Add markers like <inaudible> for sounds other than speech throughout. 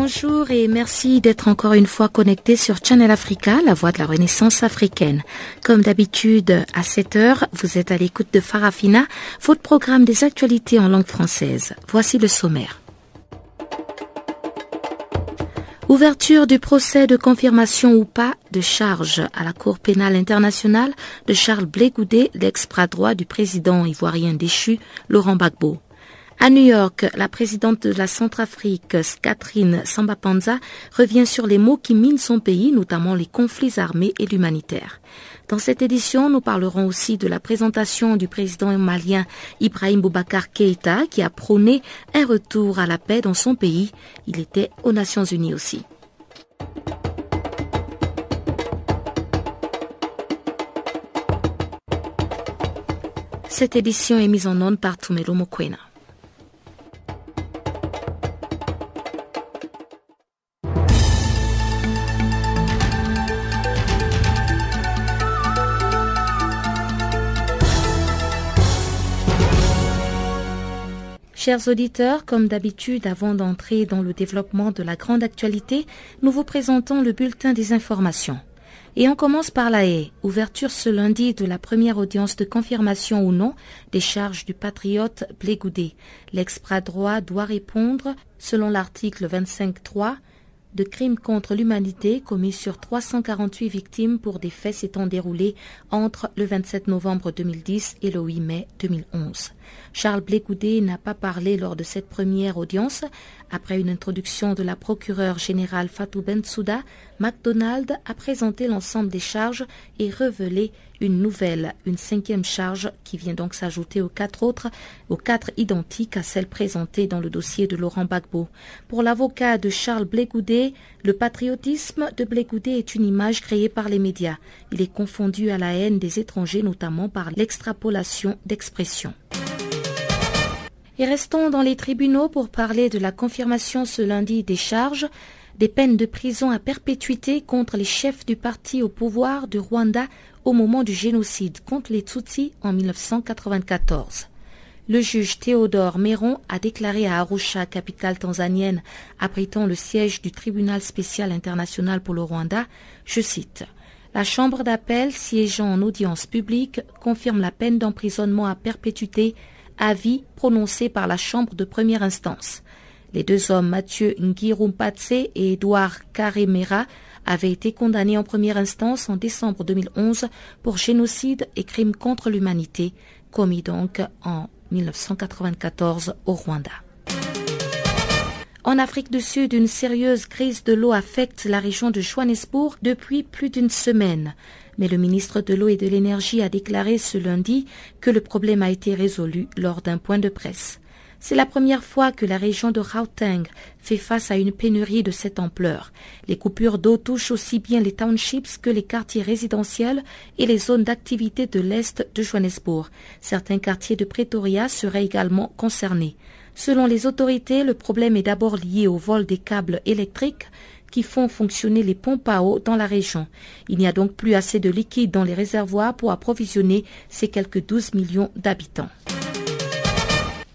Bonjour et merci d'être encore une fois connecté sur Channel Africa, la voix de la renaissance africaine. Comme d'habitude, à 7 heures, vous êtes à l'écoute de Farafina, votre programme des actualités en langue française. Voici le sommaire. Ouverture du procès de confirmation ou pas de charge à la Cour pénale internationale de Charles Blégoudet, l'ex-bras droit du président ivoirien déchu Laurent Gbagbo. À New York, la présidente de la Centrafrique, Catherine Sambapanza, revient sur les mots qui minent son pays, notamment les conflits armés et l'humanitaire. Dans cette édition, nous parlerons aussi de la présentation du président malien Ibrahim Boubacar Keïta qui a prôné un retour à la paix dans son pays. Il était aux Nations Unies aussi. Cette édition est mise en onde par Tumelo Mokwena. Chers auditeurs, comme d'habitude, avant d'entrer dans le développement de la grande actualité, nous vous présentons le bulletin des informations. Et on commence par la haie, ouverture ce lundi de la première audience de confirmation ou non des charges du patriote Blégoudé. L'ex-bras droit doit répondre, selon l'article 25.3, de crimes contre l'humanité commis sur 348 victimes pour des faits s'étant déroulés entre le 27 novembre 2010 et le 8 mai 2011. Charles Blégoudé n'a pas parlé lors de cette première audience. Après une introduction de la procureure générale Fatou Bensouda, McDonald a présenté l'ensemble des charges et révélé une nouvelle, une cinquième charge qui vient donc s'ajouter aux quatre autres, aux quatre identiques à celles présentées dans le dossier de Laurent Gbagbo. Pour l'avocat de Charles Blégoudé, le patriotisme de Blégoudé est une image créée par les médias. Il est confondu à la haine des étrangers, notamment par l'extrapolation d'expressions. Et restons dans les tribunaux pour parler de la confirmation ce lundi des charges des peines de prison à perpétuité contre les chefs du parti au pouvoir du Rwanda au moment du génocide contre les Tutsis en 1994. Le juge Théodore Méron a déclaré à Arusha, capitale tanzanienne, abritant le siège du tribunal spécial international pour le Rwanda, je cite, la Chambre d'appel siégeant en audience publique confirme la peine d'emprisonnement à perpétuité avis prononcé par la Chambre de première instance. Les deux hommes, Mathieu Ngirumpatse et Edouard Karemera, avaient été condamnés en première instance en décembre 2011 pour génocide et crimes contre l'humanité, commis donc en 1994 au Rwanda. En Afrique du Sud, une sérieuse crise de l'eau affecte la région de Johannesburg depuis plus d'une semaine. Mais le ministre de l'eau et de l'énergie a déclaré ce lundi que le problème a été résolu lors d'un point de presse. C'est la première fois que la région de Gauteng fait face à une pénurie de cette ampleur. Les coupures d'eau touchent aussi bien les townships que les quartiers résidentiels et les zones d'activité de l'est de Johannesburg. Certains quartiers de Pretoria seraient également concernés. Selon les autorités, le problème est d'abord lié au vol des câbles électriques qui font fonctionner les pompes à eau dans la région. Il n'y a donc plus assez de liquide dans les réservoirs pour approvisionner ces quelques 12 millions d'habitants.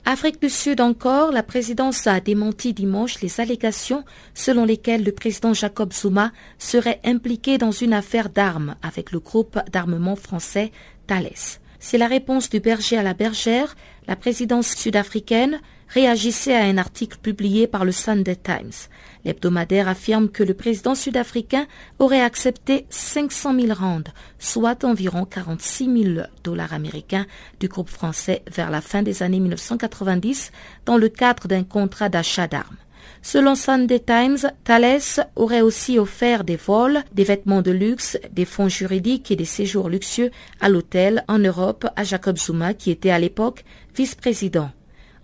Afrique du Sud encore, la présidence a démenti dimanche les allégations selon lesquelles le président Jacob Zuma serait impliqué dans une affaire d'armes avec le groupe d'armement français Thales. C'est la réponse du berger à la bergère. La présidence sud-africaine réagissait à un article publié par le Sunday Times. L'hebdomadaire affirme que le président sud-africain aurait accepté 500 000 rands, soit environ 46 000 dollars américains du groupe français vers la fin des années 1990 dans le cadre d'un contrat d'achat d'armes. Selon Sunday Times, Thales aurait aussi offert des vols, des vêtements de luxe, des fonds juridiques et des séjours luxueux à l'hôtel en Europe à Jacob Zuma qui était à l'époque vice-président.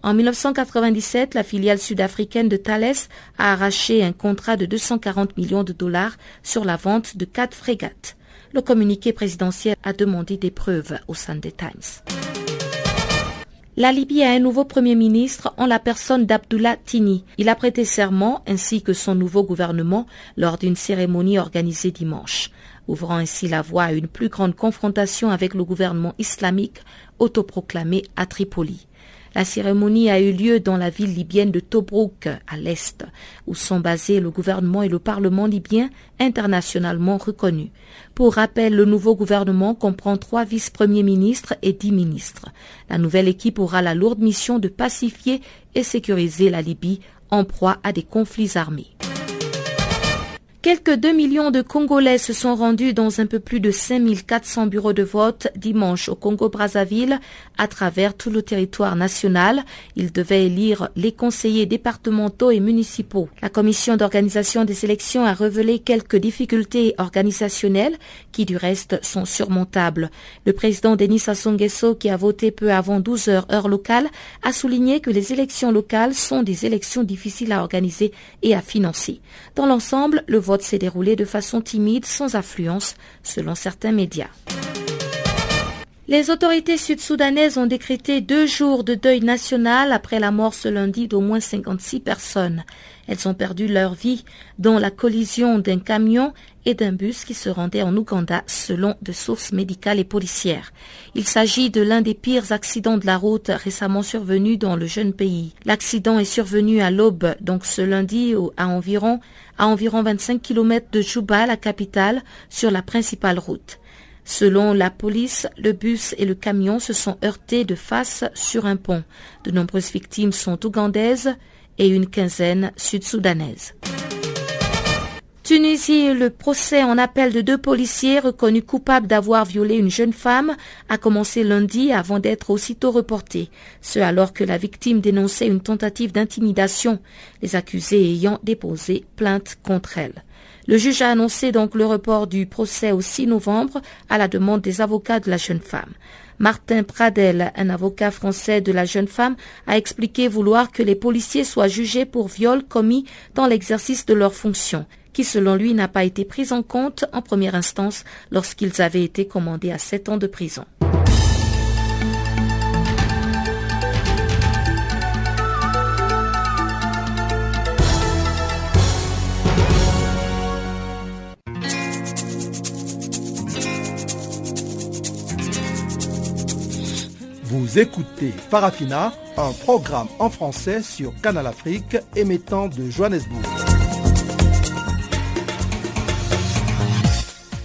En 1997, la filiale sud-africaine de Thales a arraché un contrat de 240 millions de dollars sur la vente de quatre frégates. Le communiqué présidentiel a demandé des preuves au Sunday Times. La Libye a un nouveau Premier ministre en la personne d'Abdullah Tini. Il a prêté serment ainsi que son nouveau gouvernement lors d'une cérémonie organisée dimanche, ouvrant ainsi la voie à une plus grande confrontation avec le gouvernement islamique autoproclamé à Tripoli. La cérémonie a eu lieu dans la ville libyenne de Tobruk, à l'est, où sont basés le gouvernement et le parlement libyen internationalement reconnus. Pour rappel, le nouveau gouvernement comprend trois vice-premiers ministres et dix ministres. La nouvelle équipe aura la lourde mission de pacifier et sécuriser la Libye en proie à des conflits armés. Quelques 2 millions de Congolais se sont rendus dans un peu plus de 5400 bureaux de vote dimanche au Congo-Brazzaville à travers tout le territoire national. Ils devaient élire les conseillers départementaux et municipaux. La commission d'organisation des élections a révélé quelques difficultés organisationnelles qui du reste sont surmontables. Le président Denis Sassou qui a voté peu avant 12 heures heure locale a souligné que les élections locales sont des élections difficiles à organiser et à financer. Dans l'ensemble, le vote s'est déroulé de façon timide, sans affluence, selon certains médias. Les autorités sud-soudanaises ont décrété deux jours de deuil national après la mort ce lundi d'au moins 56 personnes. Elles ont perdu leur vie dans la collision d'un camion et d'un bus qui se rendait en Ouganda selon de sources médicales et policières. Il s'agit de l'un des pires accidents de la route récemment survenu dans le jeune pays. L'accident est survenu à l'aube, donc ce lundi à environ, à environ 25 km de Juba, la capitale, sur la principale route. Selon la police, le bus et le camion se sont heurtés de face sur un pont. De nombreuses victimes sont ougandaises et une quinzaine sud-soudanaises. Tunisie, le procès en appel de deux policiers reconnus coupables d'avoir violé une jeune femme a commencé lundi avant d'être aussitôt reporté, ce alors que la victime dénonçait une tentative d'intimidation, les accusés ayant déposé plainte contre elle. Le juge a annoncé donc le report du procès au 6 novembre à la demande des avocats de la jeune femme. Martin Pradel, un avocat français de la jeune femme, a expliqué vouloir que les policiers soient jugés pour viol commis dans l'exercice de leurs fonctions, qui selon lui n'a pas été prise en compte en première instance lorsqu'ils avaient été commandés à sept ans de prison. Vous écoutez Farafina, un programme en français sur Canal Afrique émettant de Johannesburg.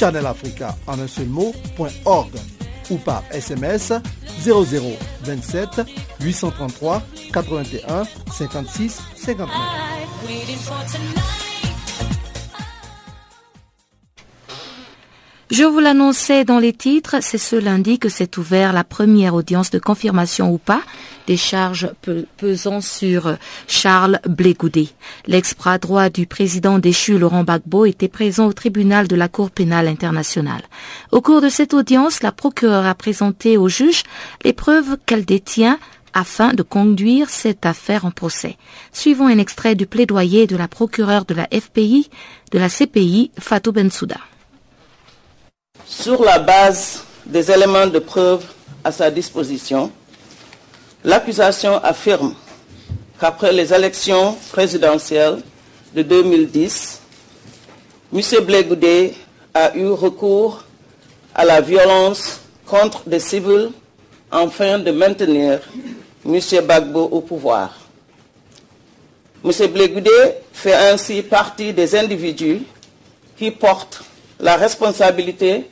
farafina.channelafrica en un seul mot, ou par SMS 0027 833 81 56 59. Je vous l'annonçais dans les titres, c'est ce lundi que s'est ouvert la première audience de confirmation ou pas des charges pesant sur Charles Blégoudé. L'ex-bras droit du président déchu Laurent Gbagbo était présent au tribunal de la Cour pénale internationale. Au cours de cette audience, la procureure a présenté au juge les preuves qu'elle détient afin de conduire cette affaire en procès. Suivons un extrait du plaidoyer de la procureure de la FPI, de la CPI, Fatou Bensouda. Sur la base des éléments de preuve à sa disposition, l'accusation affirme qu'après les élections présidentielles de 2010, M. Blégoudé a eu recours à la violence contre des civils afin de maintenir M. Bagbo au pouvoir. M. Blégoudé fait ainsi partie des individus qui portent la responsabilité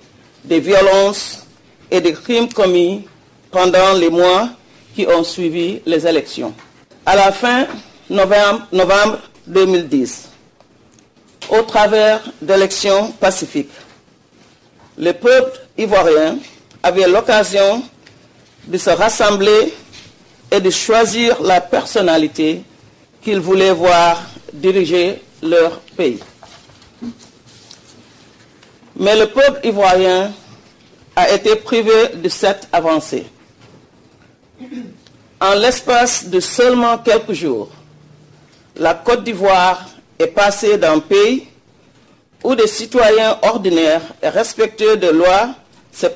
des violences et des crimes commis pendant les mois qui ont suivi les élections. à la fin novembre, novembre 2010, au travers d'élections pacifiques. Le peuple ivoirien avait l'occasion de se rassembler et de choisir la personnalité qu'ils voulaient voir diriger leur pays. Mais le peuple ivoirien a été privé de cette avancée. En l'espace de seulement quelques jours, la Côte d'Ivoire est passée d'un pays où des citoyens ordinaires et respectueux de lois se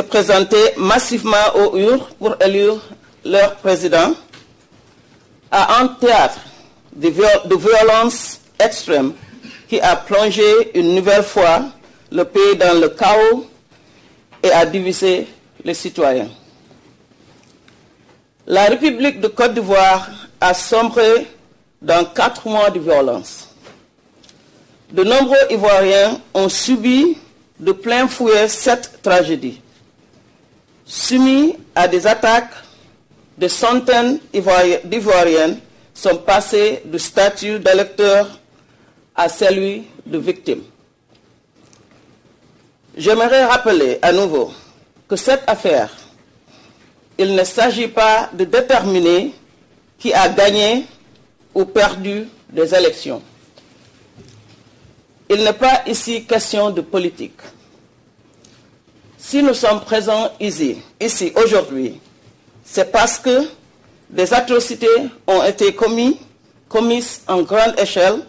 présentaient massivement aux urnes pour élire leur président à un théâtre de, de violence extrême qui a plongé une nouvelle fois le pays dans le chaos et a divisé les citoyens. La République de Côte d'Ivoire a sombré dans quatre mois de violence. De nombreux Ivoiriens ont subi de plein fouet cette tragédie. Soumis à des attaques, des centaines d'Ivoiriennes sont passées du statut d'électeur à celui de victime. J'aimerais rappeler à nouveau que cette affaire, il ne s'agit pas de déterminer qui a gagné ou perdu des élections. Il n'est pas ici question de politique. Si nous sommes présents ici, ici aujourd'hui, c'est parce que des atrocités ont été commises, commises en grande échelle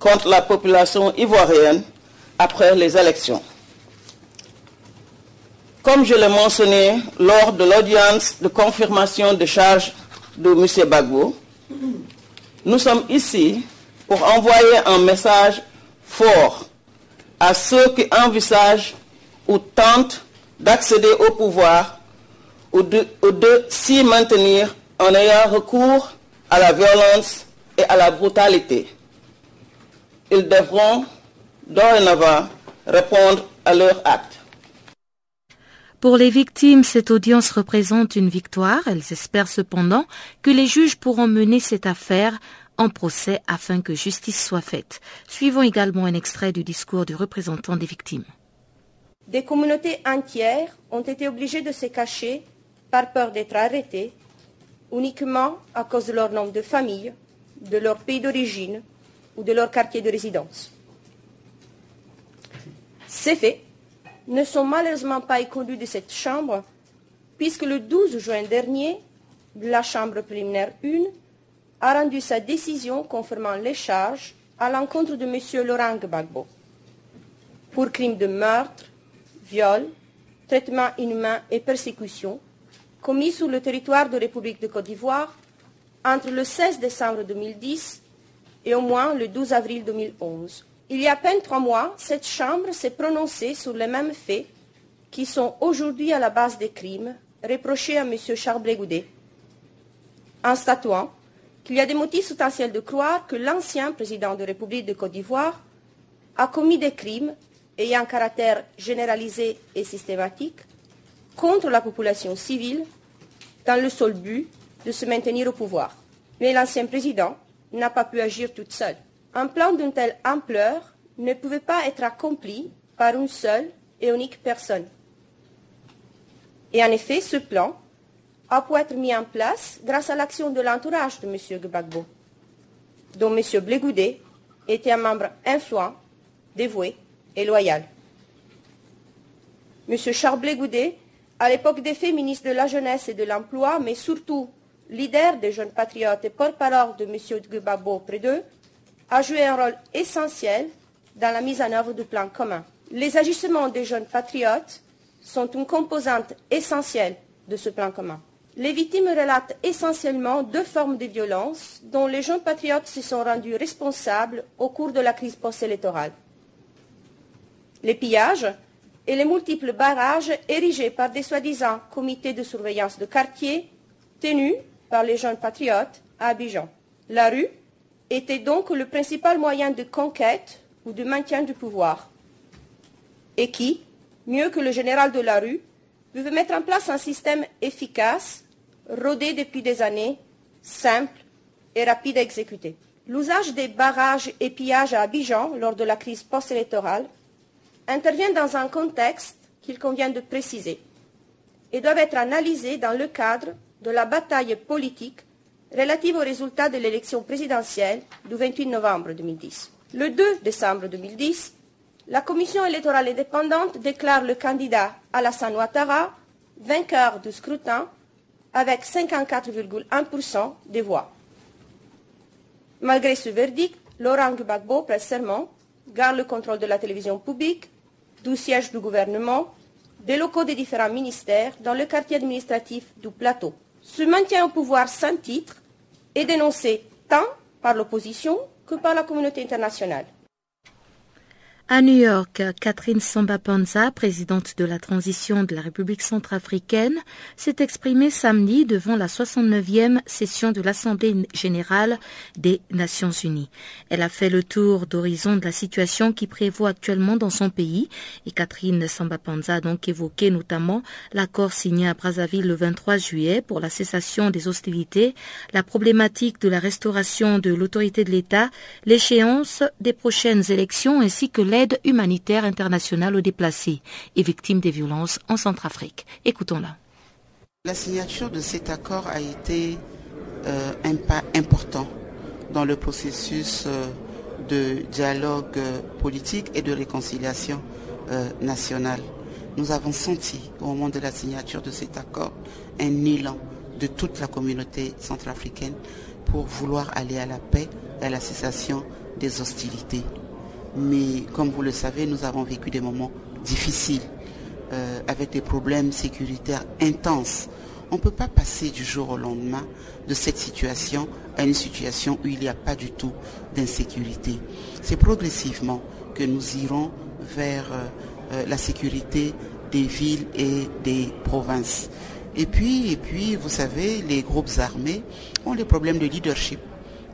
contre la population ivoirienne après les élections. Comme je l'ai mentionné lors de l'audience de confirmation de charge de M. Bagbo, nous sommes ici pour envoyer un message fort à ceux qui envisagent ou tentent d'accéder au pouvoir ou de, ou de s'y maintenir en ayant recours à la violence et à la brutalité. Ils devront dorénavant répondre à leurs actes. Pour les victimes, cette audience représente une victoire. Elles espèrent cependant que les juges pourront mener cette affaire en procès afin que justice soit faite. Suivons également un extrait du discours du représentant des victimes. Des communautés entières ont été obligées de se cacher par peur d'être arrêtées uniquement à cause de leur nom de famille, de leur pays d'origine ou de leur quartier de résidence. Ces faits ne sont malheureusement pas écondus de cette Chambre, puisque le 12 juin dernier, la Chambre préliminaire 1 a rendu sa décision confirmant les charges à l'encontre de M. Laurent Gbagbo pour crimes de meurtre, viol, traitement inhumain et persécution commis sur le territoire de République de Côte d'Ivoire entre le 16 décembre 2010 et au moins le 12 avril 2011. Il y a à peine trois mois, cette Chambre s'est prononcée sur les mêmes faits qui sont aujourd'hui à la base des crimes reprochés à M. Charles Goudet, en statuant qu'il y a des motifs substantiels de croire que l'ancien président de République de Côte d'Ivoire a commis des crimes ayant un caractère généralisé et systématique contre la population civile dans le seul but de se maintenir au pouvoir. Mais l'ancien président n'a pas pu agir toute seule. Un plan d'une telle ampleur ne pouvait pas être accompli par une seule et unique personne. Et en effet, ce plan a pu être mis en place grâce à l'action de l'entourage de M. Gbagbo, dont M. Blegoudé était un membre influent, dévoué et loyal. M. Charles Blegoudé, à l'époque des faits ministre de la Jeunesse et de l'Emploi, mais surtout leader des jeunes patriotes et porte-parole de M. Gbagbo près d'eux, a joué un rôle essentiel dans la mise en œuvre du plan commun. Les agissements des jeunes patriotes sont une composante essentielle de ce plan commun. Les victimes relatent essentiellement deux formes de violence dont les jeunes patriotes se sont rendus responsables au cours de la crise post-électorale. Les pillages et les multiples barrages érigés par des soi-disant comités de surveillance de quartier tenus par les jeunes patriotes à Abidjan. La rue était donc le principal moyen de conquête ou de maintien du pouvoir. Et qui, mieux que le général de la rue, pouvait mettre en place un système efficace, rodé depuis des années simple et rapide à exécuter. L'usage des barrages et pillages à Abidjan lors de la crise post-électorale intervient dans un contexte qu'il convient de préciser et doivent être analysés dans le cadre de la bataille politique relative aux résultats de l'élection présidentielle du 28 novembre 2010. Le 2 décembre 2010, la Commission électorale indépendante déclare le candidat Alassane Ouattara vainqueur du scrutin avec 54,1% des voix. Malgré ce verdict, Laurent Gbagbo presse serment, garde le contrôle de la télévision publique, du siège du gouvernement, des locaux des différents ministères dans le quartier administratif du plateau. Ce maintien au pouvoir sans titre est dénoncé tant par l'opposition que par la communauté internationale. À New York, Catherine Samba-Panza, présidente de la transition de la République centrafricaine, s'est exprimée samedi devant la 69e session de l'Assemblée générale des Nations unies. Elle a fait le tour d'horizon de la situation qui prévaut actuellement dans son pays et Catherine Samba-Panza a donc évoqué notamment l'accord signé à Brazzaville le 23 juillet pour la cessation des hostilités, la problématique de la restauration de l'autorité de l'État, l'échéance des prochaines élections ainsi que l'aide humanitaire internationale aux déplacés et victimes des violences en Centrafrique. Écoutons-la. La signature de cet accord a été euh, un pas important dans le processus euh, de dialogue euh, politique et de réconciliation nationale. Nous avons senti au moment de la signature de cet accord un élan de toute la communauté centrafricaine pour vouloir aller à la paix et à la cessation des hostilités. Mais comme vous le savez, nous avons vécu des moments difficiles euh, avec des problèmes sécuritaires intenses. On ne peut pas passer du jour au lendemain de cette situation à une situation où il n'y a pas du tout d'insécurité. C'est progressivement que nous irons vers euh, euh, la sécurité des villes et des provinces. Et puis, et puis, vous savez, les groupes armés ont des problèmes de leadership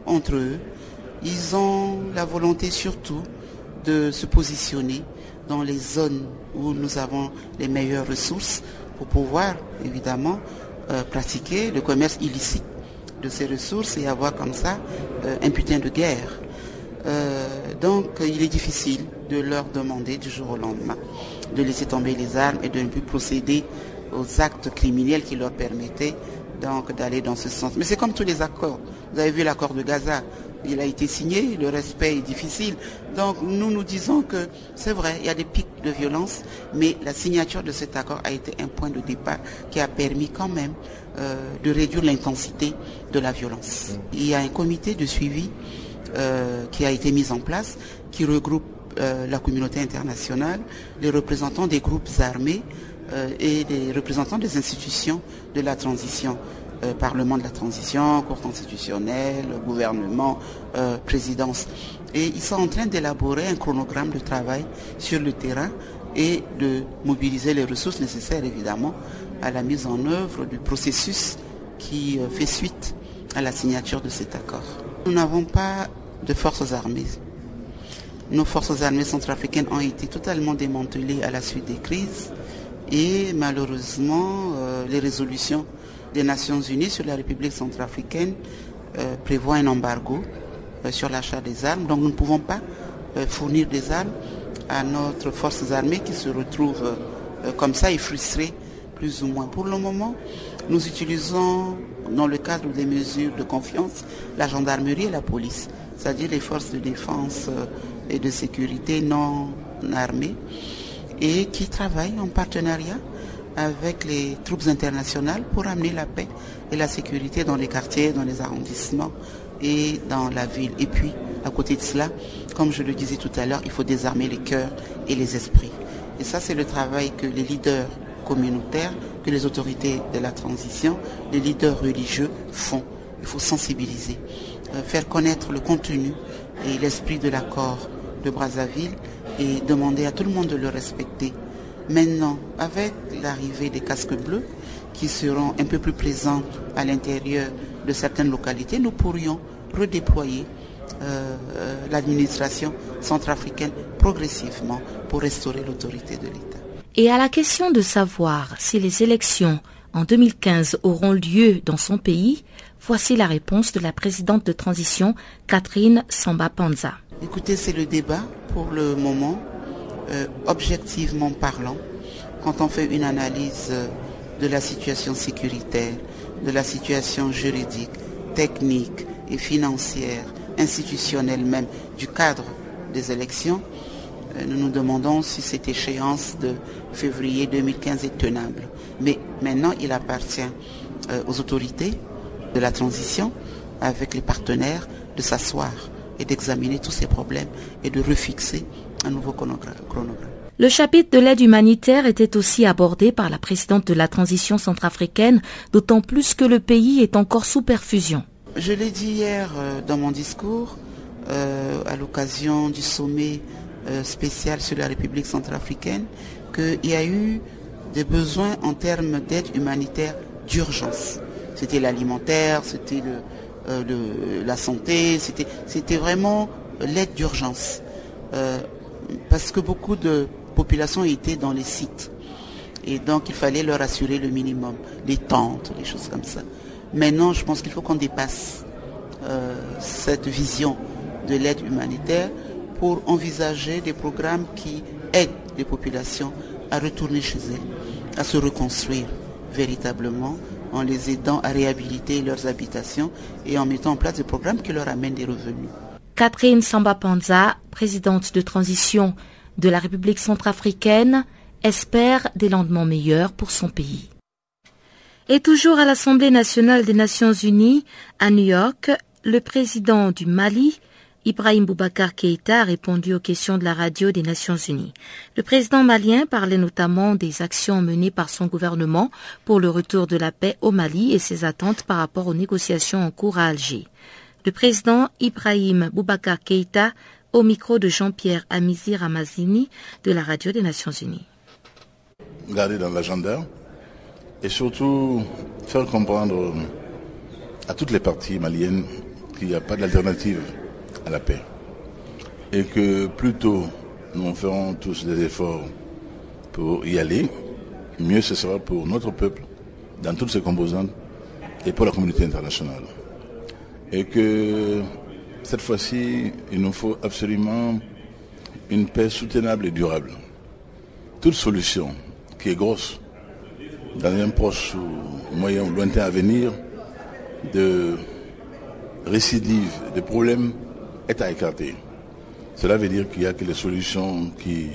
entre eux. Ils ont la volonté surtout de se positionner dans les zones où nous avons les meilleures ressources pour pouvoir évidemment euh, pratiquer le commerce illicite de ces ressources et avoir comme ça euh, un putain de guerre. Euh, donc il est difficile de leur demander du jour au lendemain de laisser tomber les armes et de ne plus procéder aux actes criminels qui leur permettaient donc d'aller dans ce sens. Mais c'est comme tous les accords. Vous avez vu l'accord de Gaza il a été signé, le respect est difficile. Donc nous nous disons que c'est vrai, il y a des pics de violence, mais la signature de cet accord a été un point de départ qui a permis quand même euh, de réduire l'intensité de la violence. Il y a un comité de suivi euh, qui a été mis en place, qui regroupe euh, la communauté internationale, les représentants des groupes armés et les représentants des institutions de la transition. Euh, Parlement de la transition, Cour constitutionnelle, gouvernement, euh, présidence. Et ils sont en train d'élaborer un chronogramme de travail sur le terrain et de mobiliser les ressources nécessaires évidemment à la mise en œuvre du processus qui euh, fait suite à la signature de cet accord. Nous n'avons pas de forces armées. Nos forces armées centrafricaines ont été totalement démantelées à la suite des crises et malheureusement les résolutions des Nations Unies sur la République centrafricaine euh, prévoit un embargo euh, sur l'achat des armes. Donc nous ne pouvons pas euh, fournir des armes à notre forces armées qui se retrouvent comme ça et frustrées plus ou moins. Pour le moment, nous utilisons dans le cadre des mesures de confiance la gendarmerie et la police, c'est-à-dire les forces de défense et de sécurité non armées et qui travaillent en partenariat avec les troupes internationales pour amener la paix et la sécurité dans les quartiers, dans les arrondissements et dans la ville. Et puis, à côté de cela, comme je le disais tout à l'heure, il faut désarmer les cœurs et les esprits. Et ça, c'est le travail que les leaders communautaires, que les autorités de la transition, les leaders religieux font. Il faut sensibiliser, euh, faire connaître le contenu et l'esprit de l'accord de Brazzaville et demander à tout le monde de le respecter Maintenant, avec l'arrivée des casques bleus, qui seront un peu plus présents à l'intérieur de certaines localités, nous pourrions redéployer euh, euh, l'administration centrafricaine progressivement pour restaurer l'autorité de l'État. Et à la question de savoir si les élections en 2015 auront lieu dans son pays, Voici la réponse de la présidente de transition, Catherine Samba-Panza. Écoutez, c'est le débat pour le moment, euh, objectivement parlant, quand on fait une analyse euh, de la situation sécuritaire, de la situation juridique, technique et financière, institutionnelle même, du cadre des élections, euh, nous nous demandons si cette échéance de février 2015 est tenable. Mais maintenant, il appartient aux autorités de la transition, avec les partenaires, de s'asseoir et d'examiner tous ces problèmes et de refixer un nouveau chronogramme. Le chapitre de l'aide humanitaire était aussi abordé par la présidente de la transition centrafricaine, d'autant plus que le pays est encore sous perfusion. Je l'ai dit hier euh, dans mon discours, euh, à l'occasion du sommet euh, spécial sur la République centrafricaine, qu'il y a eu des besoins en termes d'aide humanitaire d'urgence. C'était l'alimentaire, c'était le, euh, la santé, c'était vraiment l'aide d'urgence. Parce que beaucoup de populations étaient dans les sites. Et donc il fallait leur assurer le minimum, les tentes, les choses comme ça. Maintenant, je pense qu'il faut qu'on dépasse euh, cette vision de l'aide humanitaire pour envisager des programmes qui aident les populations à retourner chez elles, à se reconstruire véritablement en les aidant à réhabiliter leurs habitations et en mettant en place des programmes qui leur amènent des revenus. Catherine Samba Panza, présidente de transition de la République centrafricaine, espère des lendemains meilleurs pour son pays. Et toujours à l'Assemblée nationale des Nations unies, à New York, le président du Mali, Ibrahim Boubacar Keïta a répondu aux questions de la radio des Nations Unies. Le président malien parlait notamment des actions menées par son gouvernement pour le retour de la paix au Mali et ses attentes par rapport aux négociations en cours à Alger. Le président Ibrahim Boubacar Keïta au micro de Jean-Pierre Amizi Ramazini de la radio des Nations Unies. Garder dans l'agenda et surtout faire comprendre à toutes les parties maliennes qu'il n'y a pas d'alternative à la paix. Et que plus tôt nous ferons tous des efforts pour y aller, mieux ce sera pour notre peuple, dans toutes ses composantes, et pour la communauté internationale. Et que cette fois-ci, il nous faut absolument une paix soutenable et durable. Toute solution qui est grosse, dans un proche ou moyen ou lointain avenir, de récidive, de problèmes est à écarter. Cela veut dire qu'il n'y a que les solutions qui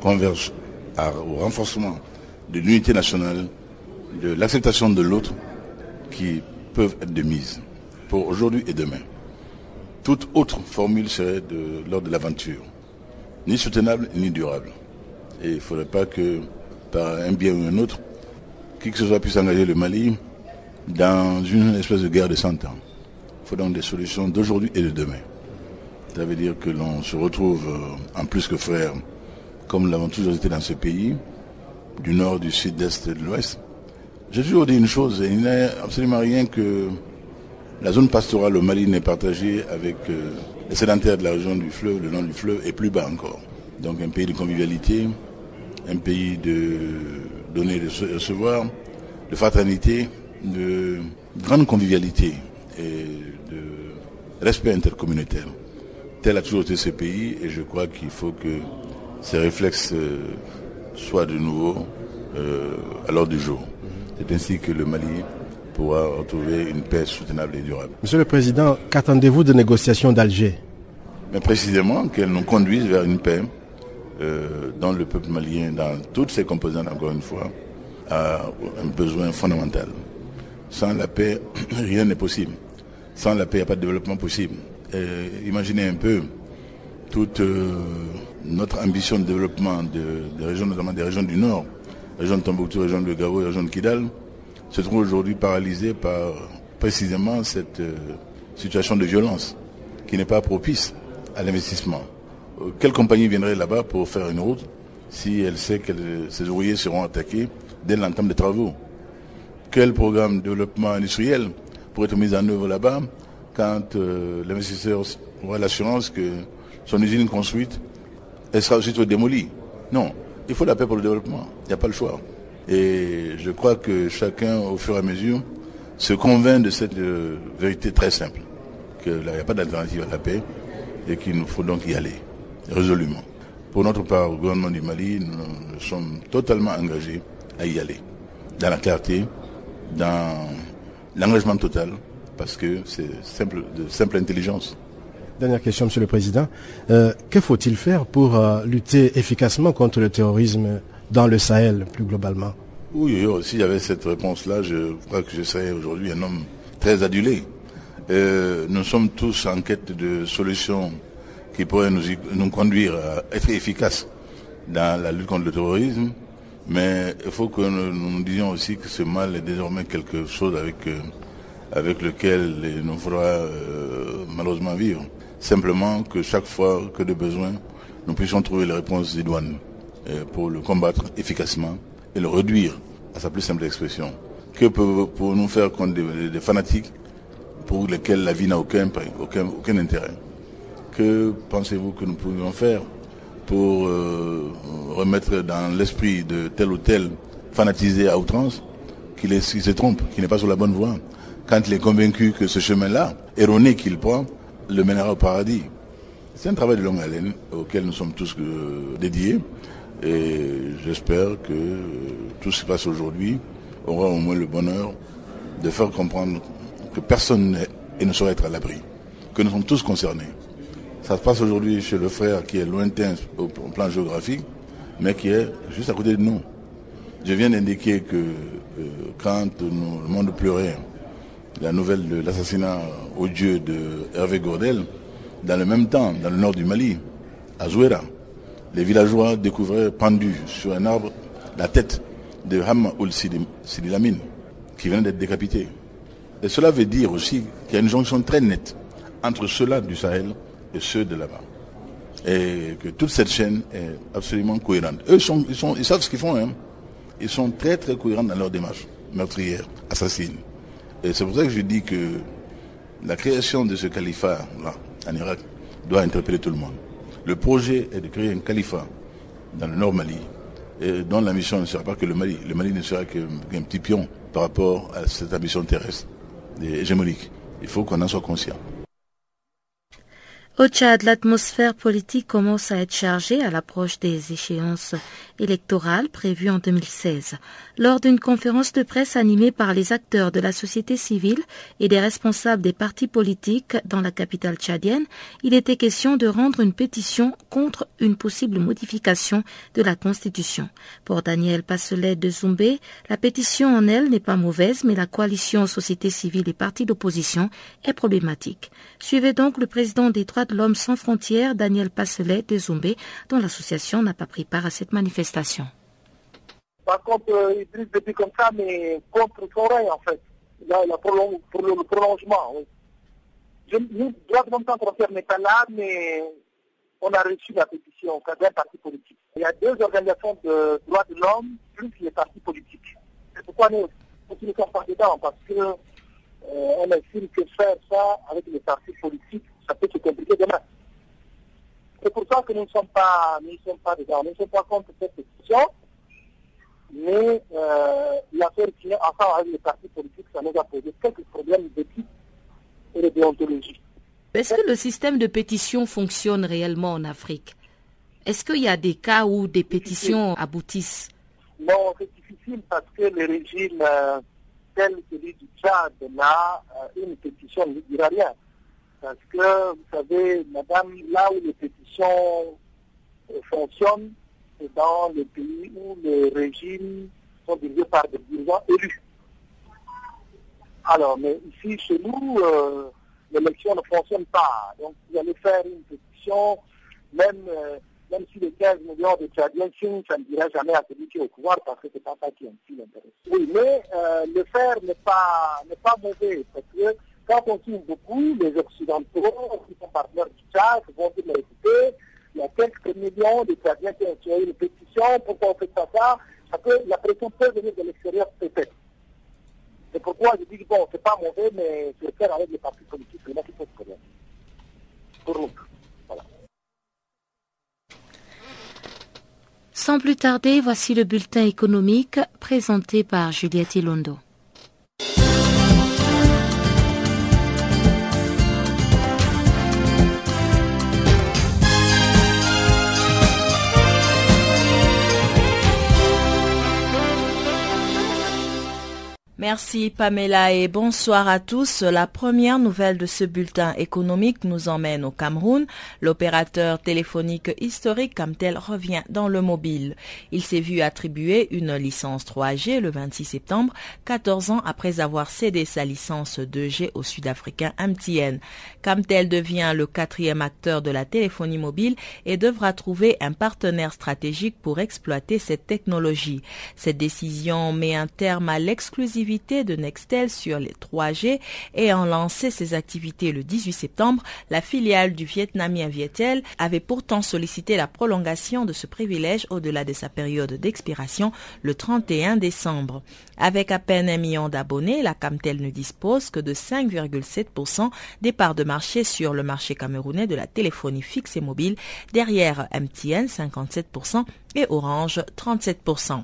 convergent au renforcement de l'unité nationale, de l'acceptation de l'autre, qui peuvent être de mise pour aujourd'hui et demain. Toute autre formule serait de l'ordre de l'aventure, ni soutenable ni durable. Et il ne faudrait pas que, par un bien ou un autre, qui que ce soit puisse engager le Mali dans une espèce de guerre de 100 ans. Il faut donc des solutions d'aujourd'hui et de demain. Ça veut dire que l'on se retrouve euh, en plus que frères, comme nous l'avons toujours été dans ce pays, du nord, du sud, d'est et de l'ouest. J'ai toujours dit une chose, il n'y a absolument rien que la zone pastorale au Mali n'est partagée avec euh, les sédentaires de la région du fleuve, le long du fleuve, et plus bas encore. Donc un pays de convivialité, un pays de donner et de recevoir, de fraternité, de grande convivialité et de respect intercommunautaire. Tel a toujours été ce pays et je crois qu'il faut que ces réflexes euh, soient de nouveau euh, à l'ordre du jour. C'est ainsi que le Mali pourra retrouver une paix soutenable et durable. Monsieur le Président, qu'attendez-vous des négociations d'Alger? Mais précisément qu'elles nous conduisent vers une paix euh, dont le peuple malien, dans toutes ses composantes, encore une fois, a un besoin fondamental. Sans la paix, <clears throat> rien n'est possible. Sans la paix, il n'y a pas de développement possible. Euh, imaginez un peu toute euh, notre ambition de développement des régions, notamment des régions du Nord, région de Tombouctou, région de Gao, région de Kidal, se trouve aujourd'hui paralysée par précisément cette euh, situation de violence qui n'est pas propice à l'investissement. quelle compagnie viendrait là-bas pour faire une route si elle sait que ses ouvriers seront attaqués dès l'entame des travaux? Quel programme de développement industriel pourrait être mis en œuvre là-bas quand euh, l'investisseur aura l'assurance que son usine construite, elle sera aussitôt démolie? Non, il faut la paix pour le développement. Il n'y a pas le choix. Et je crois que chacun, au fur et à mesure, se convainc de cette euh, vérité très simple, qu'il n'y a pas d'alternative à la paix et qu'il nous faut donc y aller résolument. Pour notre part, au gouvernement du Mali, nous sommes totalement engagés à y aller, dans la clarté, dans l'engagement total, parce que c'est simple, de simple intelligence. Dernière question, Monsieur le Président. Euh, que faut-il faire pour euh, lutter efficacement contre le terrorisme dans le Sahel, plus globalement Oui, y avait cette réponse-là, je crois que je serais aujourd'hui un homme très adulé. Euh, nous sommes tous en quête de solutions qui pourraient nous, nous conduire à être efficaces dans la lutte contre le terrorisme. Mais il faut que nous, nous disions aussi que ce mal est désormais quelque chose avec, avec lequel il nous faudra malheureusement vivre. Simplement que chaque fois que de besoin, nous puissions trouver les réponses idoines pour le combattre efficacement et le réduire à sa plus simple expression. Que pour nous faire contre des, fanatiques pour lesquels la vie n'a aucun, aucun, aucun intérêt? Que pensez-vous que nous pourrions faire pour euh, remettre dans l'esprit de tel ou tel fanatisé à outrance qu'il se trompe, qu'il n'est pas sur la bonne voie? Quand il est convaincu que ce chemin-là, erroné qu'il prend, le mènera au paradis. C'est un travail de longue haleine auquel nous sommes tous euh, dédiés et j'espère que euh, tout ce qui passe aujourd'hui aura au moins le bonheur de faire comprendre que personne n'est et ne saurait être à l'abri, que nous sommes tous concernés. Ça se passe aujourd'hui chez le frère qui est lointain au plan géographique, mais qui est juste à côté de nous. Je viens d'indiquer que euh, quand le monde pleurait la nouvelle de l'assassinat odieux de Hervé Gordel, dans le même temps, dans le nord du Mali, à Zouera, les villageois découvraient pendu sur un arbre la tête de Hamma Oul Sidilamine, qui vient d'être décapité. Et cela veut dire aussi qu'il y a une jonction très nette entre ceux-là du Sahel et ceux de là-bas. Et que toute cette chaîne est absolument cohérente. Eux, ils savent ce qu'ils font. Hein. Ils sont très très cohérents dans leur démarche meurtrière, assassine. Et c'est pour ça que je dis que la création de ce califat-là, en Irak, doit interpeller tout le monde. Le projet est de créer un califat dans le nord Mali, et dont la mission ne sera pas que le Mali. Le Mali ne sera qu'un petit pion par rapport à cette ambition terrestre hégémonique. Il faut qu'on en soit conscient. Au Tchad, l'atmosphère politique commence à être chargée à l'approche des échéances électorales prévues en 2016. Lors d'une conférence de presse animée par les acteurs de la société civile et des responsables des partis politiques dans la capitale tchadienne, il était question de rendre une pétition contre une possible modification de la Constitution. Pour Daniel Passelet de Zoumbé, la pétition en elle n'est pas mauvaise, mais la coalition société civile et partis d'opposition est problématique. Suivez donc le président des de l'homme sans frontières, Daniel Passelet de Zoumbé, dont l'association n'a pas pris part à cette manifestation. Pas contre euh, Idriss depuis comme ça, mais contre Forêt, en fait. Là, pour, le, pour le, prolongement. Je, nous, droit de l'homme sans frontières n'est pas là, mais on a reçu la pétition d'un parti politique. Il y a deux organisations de droits de l'homme, plus les partis politiques. C'est pourquoi nous, nous ne sommes pas dedans, parce que euh, on estime que faire ça avec les partis politiques, ça peut se compliquer demain. C'est pour ça que nous ne sommes pas, nous ne sommes pas dedans. Nous ne sommes pas contre cette pétition, mais euh, l'affaire qui est ensemble avec les partis politiques, ça nous a posé quelques problèmes d'éthique et de déontologie. Est-ce que le système de pétition fonctionne réellement en Afrique? Est-ce qu'il y a des cas où des pétitions aboutissent? Non, c'est difficile parce que le régime euh, tel celui du Tchad, là, euh, une pétition ne dira rien. Parce que, vous savez, madame, là où les pétitions euh, fonctionnent, c'est dans les pays où les régimes sont dirigés par des dirigeants élus. Alors, mais ici, chez nous, euh, l'élection ne fonctionne pas. Donc, vous allez faire une pétition, même, euh, même si les 15 millions de Tchadiens ça ne dira jamais à celui qui est au pouvoir parce que c'est pas ça qui est l'intérêt. Oui, mais le faire n'est pas, n'est pas mauvais parce que on signe beaucoup, les Occidentaux, qui sont partenaires du Tchad, vont dire, mais écoutez, il y a quelques millions de Tchadiens qui ont signé une pétition, pourquoi on fait ça, ça, peut, la pression peut venir de l'extérieur peut-être. C'est pourquoi je dis, bon, c'est pas mauvais, mais c'est faire avec les partis politiques. Pour nous. Sans plus tarder, voici le bulletin économique présenté par Juliette Ilondo. Merci Pamela et bonsoir à tous. La première nouvelle de ce bulletin économique nous emmène au Cameroun. L'opérateur téléphonique historique Camtel revient dans le mobile. Il s'est vu attribuer une licence 3G le 26 septembre, 14 ans après avoir cédé sa licence 2G au sud-africain MTN. Camtel devient le quatrième acteur de la téléphonie mobile et devra trouver un partenaire stratégique pour exploiter cette technologie. Cette décision met un terme à l'exclusivité de Nextel sur les 3G ayant lancé ses activités le 18 septembre, la filiale du vietnamien Vietel avait pourtant sollicité la prolongation de ce privilège au-delà de sa période d'expiration le 31 décembre. Avec à peine un million d'abonnés, la Camtel ne dispose que de 5,7% des parts de marché sur le marché camerounais de la téléphonie fixe et mobile, derrière MTN 57% et Orange 37%.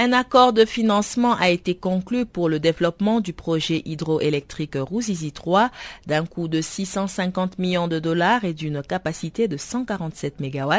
Un accord de financement a été conclu pour le développement du projet hydroélectrique Rouzizi 3 d'un coût de 650 millions de dollars et d'une capacité de 147 MW.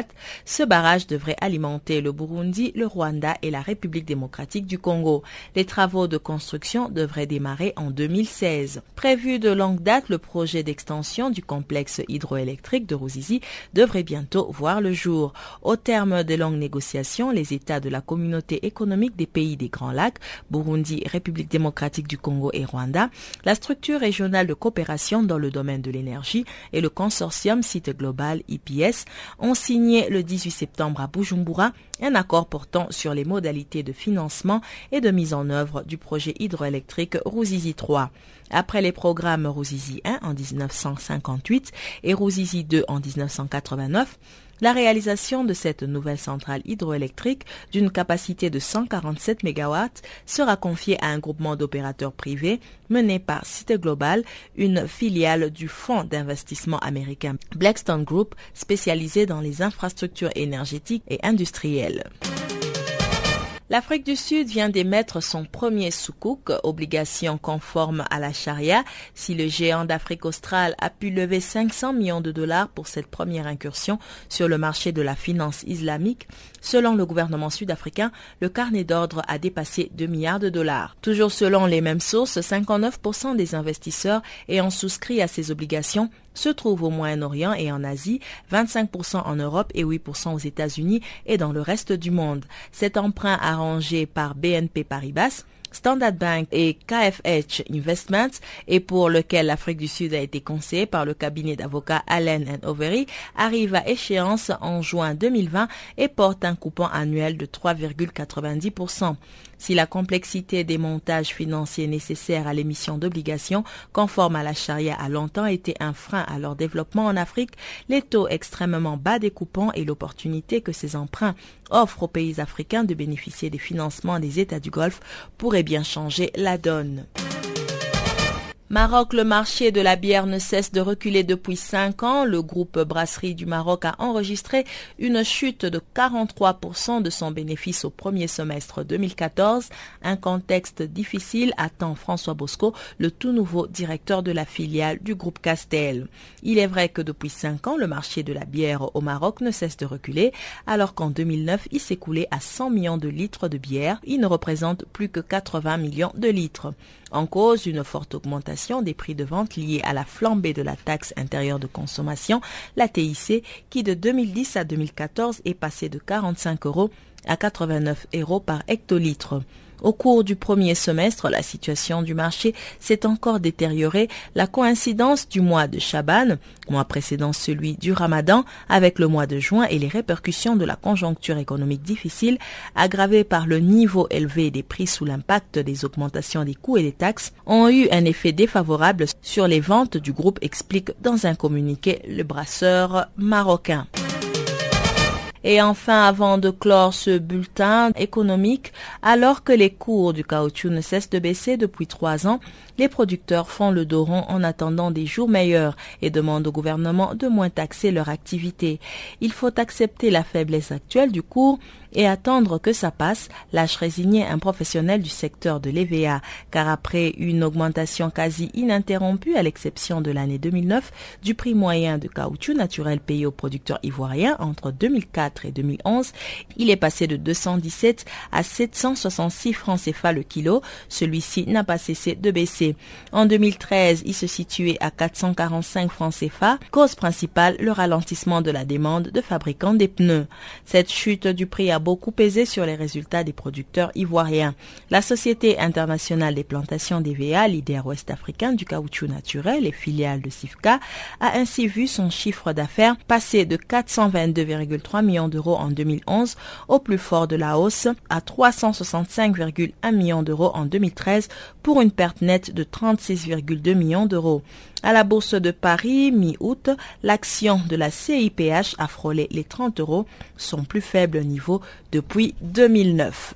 Ce barrage devrait alimenter le Burundi, le Rwanda et la République démocratique du Congo. Les travaux de construction devraient démarrer en 2016. Prévu de longue date, le projet d'extension du complexe hydroélectrique de Rouzizi devrait bientôt voir le jour. Au terme des longues négociations, les États de la communauté économique des pays des Grands Lacs, Burundi, République démocratique du Congo et Rwanda, la structure régionale de coopération dans le domaine de l'énergie et le consortium Site Global IPS ont signé le 18 septembre à Bujumbura un accord portant sur les modalités de financement et de mise en œuvre du projet hydroélectrique Rouzizi 3. Après les programmes Rouzizi 1 en 1958 et Rouzizi 2 en 1989, la réalisation de cette nouvelle centrale hydroélectrique d'une capacité de 147 MW sera confiée à un groupement d'opérateurs privés mené par Cité Global, une filiale du fonds d'investissement américain Blackstone Group spécialisé dans les infrastructures énergétiques et industrielles. L'Afrique du Sud vient d'émettre son premier soukouk, obligation conforme à la charia. Si le géant d'Afrique australe a pu lever 500 millions de dollars pour cette première incursion sur le marché de la finance islamique, selon le gouvernement sud-africain, le carnet d'ordre a dépassé 2 milliards de dollars. Toujours selon les mêmes sources, 59% des investisseurs ayant souscrit à ces obligations se trouvent au Moyen-Orient et en Asie, 25% en Europe et 8% aux États-Unis et dans le reste du monde. Cet emprunt arrangé par BNP Paribas Standard Bank et KFH Investments et pour lequel l'Afrique du Sud a été conseillée par le cabinet d'avocats Allen Overy arrive à échéance en juin 2020 et porte un coupon annuel de 3,90%. Si la complexité des montages financiers nécessaires à l'émission d'obligations conformes à la charia a longtemps été un frein à leur développement en Afrique, les taux extrêmement bas des coupons et l'opportunité que ces emprunts offrent aux pays africains de bénéficier des financements des États du Golfe pourraient bien changer la donne. Maroc, le marché de la bière ne cesse de reculer depuis cinq ans. Le groupe Brasserie du Maroc a enregistré une chute de 43% de son bénéfice au premier semestre 2014. Un contexte difficile attend François Bosco, le tout nouveau directeur de la filiale du groupe Castel. Il est vrai que depuis cinq ans, le marché de la bière au Maroc ne cesse de reculer, alors qu'en 2009, il s'écoulait à 100 millions de litres de bière. Il ne représente plus que 80 millions de litres. En cause, une forte augmentation des prix de vente liée à la flambée de la taxe intérieure de consommation, la TIC, qui de 2010 à 2014 est passée de 45 euros à 89 euros par hectolitre. Au cours du premier semestre, la situation du marché s'est encore détériorée. La coïncidence du mois de Chaban, mois précédent celui du Ramadan, avec le mois de juin et les répercussions de la conjoncture économique difficile, aggravées par le niveau élevé des prix sous l'impact des augmentations des coûts et des taxes, ont eu un effet défavorable sur les ventes du groupe, explique dans un communiqué le brasseur marocain. Et enfin, avant de clore ce bulletin économique, alors que les cours du caoutchouc ne cessent de baisser depuis trois ans, les producteurs font le dos en attendant des jours meilleurs et demandent au gouvernement de moins taxer leur activité. Il faut accepter la faiblesse actuelle du cours et attendre que ça passe, lâche résigné un professionnel du secteur de l'EVA, car après une augmentation quasi ininterrompue, à l'exception de l'année 2009, du prix moyen de caoutchouc naturel payé aux producteurs ivoiriens entre 2004 et 2011, il est passé de 217 à 766 francs CFA le kilo. Celui-ci n'a pas cessé de baisser. En 2013, il se situait à 445 francs CFA. Cause principale, le ralentissement de la demande de fabricants des pneus. Cette chute du prix a beaucoup pesé sur les résultats des producteurs ivoiriens. La Société internationale des plantations d'EVA, leader ouest-africain du caoutchouc naturel et filiale de SIFCA, a ainsi vu son chiffre d'affaires passer de 422,3 millions d'euros en 2011 au plus fort de la hausse à 365,1 millions d'euros en 2013 pour une perte nette de 36,2 millions d'euros. À la bourse de Paris, mi-août, l'action de la CIPH a frôlé les 30 euros, son plus faible niveau depuis 2009.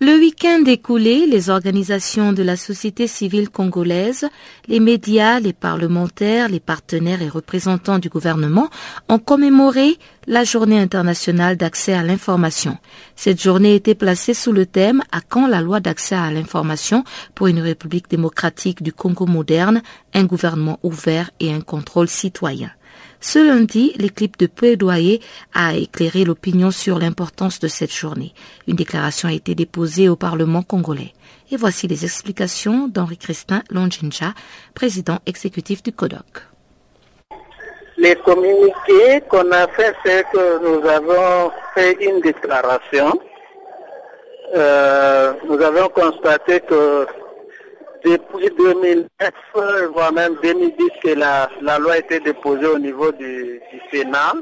Le week-end écoulé, les organisations de la société civile congolaise, les médias, les parlementaires, les partenaires et représentants du gouvernement ont commémoré la journée internationale d'accès à l'information. Cette journée était placée sous le thème À quand la loi d'accès à l'information pour une république démocratique du Congo moderne, un gouvernement ouvert et un contrôle citoyen. Ce lundi, l'équipe de plaidoyer a éclairé l'opinion sur l'importance de cette journée. Une déclaration a été déposée au Parlement congolais. Et voici les explications d'Henri Christin Longinja, président exécutif du CODOC. Les communiqués qu'on a fait, c'est que nous avons fait une déclaration. Euh, nous avons constaté que depuis 2009, voire même 2010, que la, la loi été déposée au niveau du, Sénat.